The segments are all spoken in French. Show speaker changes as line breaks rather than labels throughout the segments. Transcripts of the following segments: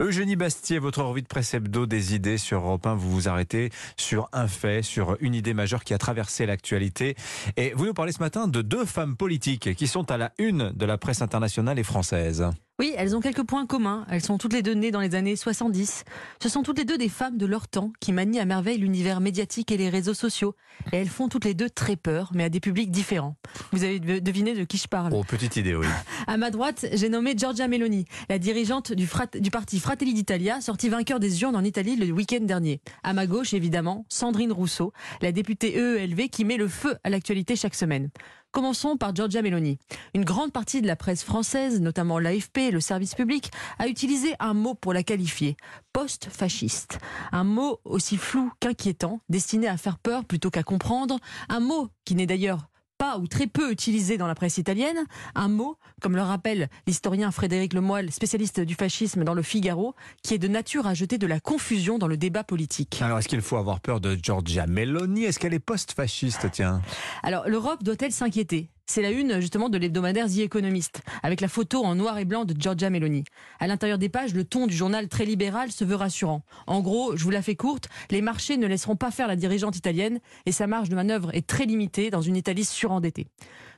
Eugénie Bastier, votre revue de presse des idées sur Europe 1, vous vous arrêtez sur un fait, sur une idée majeure qui a traversé l'actualité. Et vous nous parlez ce matin de deux femmes politiques qui sont à la une de la presse internationale et française.
Oui, elles ont quelques points communs. Elles sont toutes les deux nées dans les années 70. Ce sont toutes les deux des femmes de leur temps qui manient à merveille l'univers médiatique et les réseaux sociaux. Et elles font toutes les deux très peur, mais à des publics différents. Vous avez deviné de qui je parle
Oh, petite idée, oui.
À ma droite, j'ai nommé Giorgia Meloni, la dirigeante du, du parti Fratelli d'Italia, sortie vainqueur des urnes en Italie le week-end dernier. À ma gauche, évidemment, Sandrine Rousseau, la députée EELV qui met le feu à l'actualité chaque semaine. Commençons par Giorgia Meloni. Une grande partie de la presse française, notamment l'AFP et le service public, a utilisé un mot pour la qualifier, post-fasciste. Un mot aussi flou qu'inquiétant, destiné à faire peur plutôt qu'à comprendre, un mot qui n'est d'ailleurs pas ou très peu utilisé dans la presse italienne, un mot, comme le rappelle l'historien Frédéric Lemoyle, spécialiste du fascisme dans le Figaro, qui est de nature à jeter de la confusion dans le débat politique.
Alors, est-ce qu'il faut avoir peur de Giorgia Meloni? Est-ce qu'elle est post-fasciste, tiens?
Alors, l'Europe doit-elle s'inquiéter? C'est la une justement de l'hebdomadaire The Economist, avec la photo en noir et blanc de Giorgia Meloni. À l'intérieur des pages, le ton du journal très libéral se veut rassurant. En gros, je vous la fais courte, les marchés ne laisseront pas faire la dirigeante italienne et sa marge de manœuvre est très limitée dans une Italie surendettée.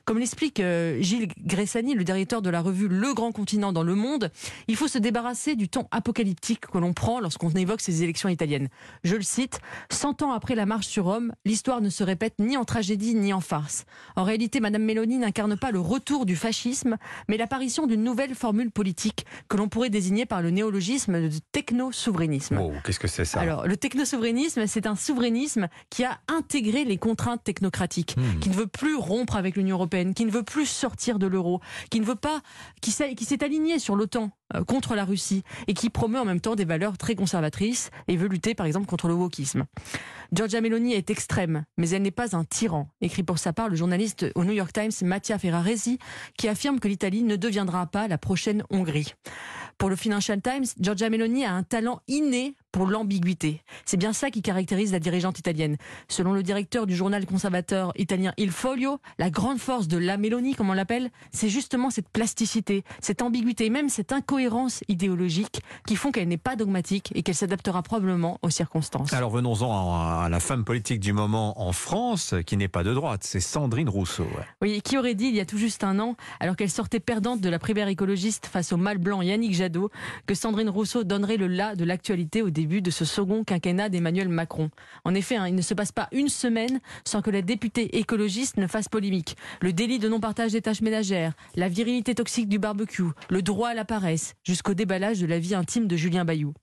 Comme l'explique euh, Gilles Gressani, le directeur de la revue Le Grand Continent dans le monde, il faut se débarrasser du ton apocalyptique que l'on prend lorsqu'on évoque ces élections italiennes. Je le cite, Cent ans après la marche sur Rome, l'histoire ne se répète ni en tragédie ni en farce. En réalité, Madame Meloni n'incarne pas le retour du fascisme, mais l'apparition d'une nouvelle formule politique que l'on pourrait désigner par le néologisme de techno-souverainisme.
Oh, qu'est-ce que c'est ça?
Alors, le techno-souverainisme, c'est un souverainisme qui a intégré les contraintes technocratiques, hmm. qui ne veut plus rompre avec l'Union européenne qui ne veut plus sortir de l'euro, qui ne veut pas, qui s'est aligné sur l'OTAN euh, contre la Russie et qui promeut en même temps des valeurs très conservatrices et veut lutter par exemple contre le wokisme. Giorgia Meloni est extrême, mais elle n'est pas un tyran, écrit pour sa part le journaliste au New York Times Mattia Ferraresi, qui affirme que l'Italie ne deviendra pas la prochaine Hongrie. Pour le Financial Times, Giorgia Meloni a un talent inné pour l'ambiguïté. C'est bien ça qui caractérise la dirigeante italienne. Selon le directeur du journal conservateur italien Il Foglio, la grande force de la Meloni, comme on l'appelle, c'est justement cette plasticité, cette ambiguïté, même cette incohérence idéologique qui font qu'elle n'est pas dogmatique et qu'elle s'adaptera probablement aux circonstances.
Alors venons-en à la femme politique du moment en France, qui n'est pas de droite, c'est Sandrine Rousseau.
Oui, qui aurait dit il y a tout juste un an, alors qu'elle sortait perdante de la primaire écologiste face au mal blanc Yannick Jadot, que Sandrine Rousseau donnerait le la de l'actualité au début début de ce second quinquennat d'Emmanuel Macron. En effet, hein, il ne se passe pas une semaine sans que les députés écologistes ne fassent polémique. Le délit de non-partage des tâches ménagères, la virilité toxique du barbecue, le droit à la paresse, jusqu'au déballage de la vie intime de Julien Bayou.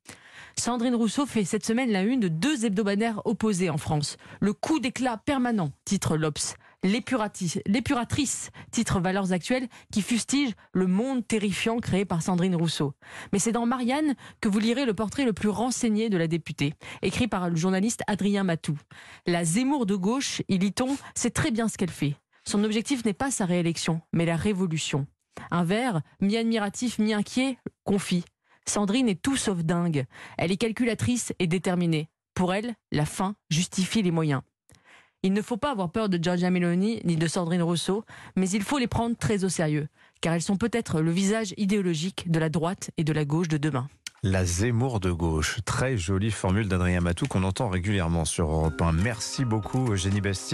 Sandrine Rousseau fait cette semaine la une de deux hebdomadaires opposés en France. Le coup d'éclat permanent, titre l'Obs. L'épuratrice, titre Valeurs Actuelles, qui fustige le monde terrifiant créé par Sandrine Rousseau. Mais c'est dans Marianne que vous lirez le portrait le plus renseigné de la députée, écrit par le journaliste Adrien Matou. La Zemmour de gauche, y lit-on, sait très bien ce qu'elle fait. Son objectif n'est pas sa réélection, mais la révolution. Un vers, mi-admiratif, mi-inquiet, confie. Sandrine est tout sauf dingue. Elle est calculatrice et déterminée. Pour elle, la fin justifie les moyens. Il ne faut pas avoir peur de Giorgia Meloni ni de Sandrine Rousseau, mais il faut les prendre très au sérieux, car elles sont peut-être le visage idéologique de la droite et de la gauche de demain.
La Zemmour de gauche, très jolie formule d'Adrien Matou qu'on entend régulièrement sur Europe 1. Merci beaucoup Eugénie Bastier.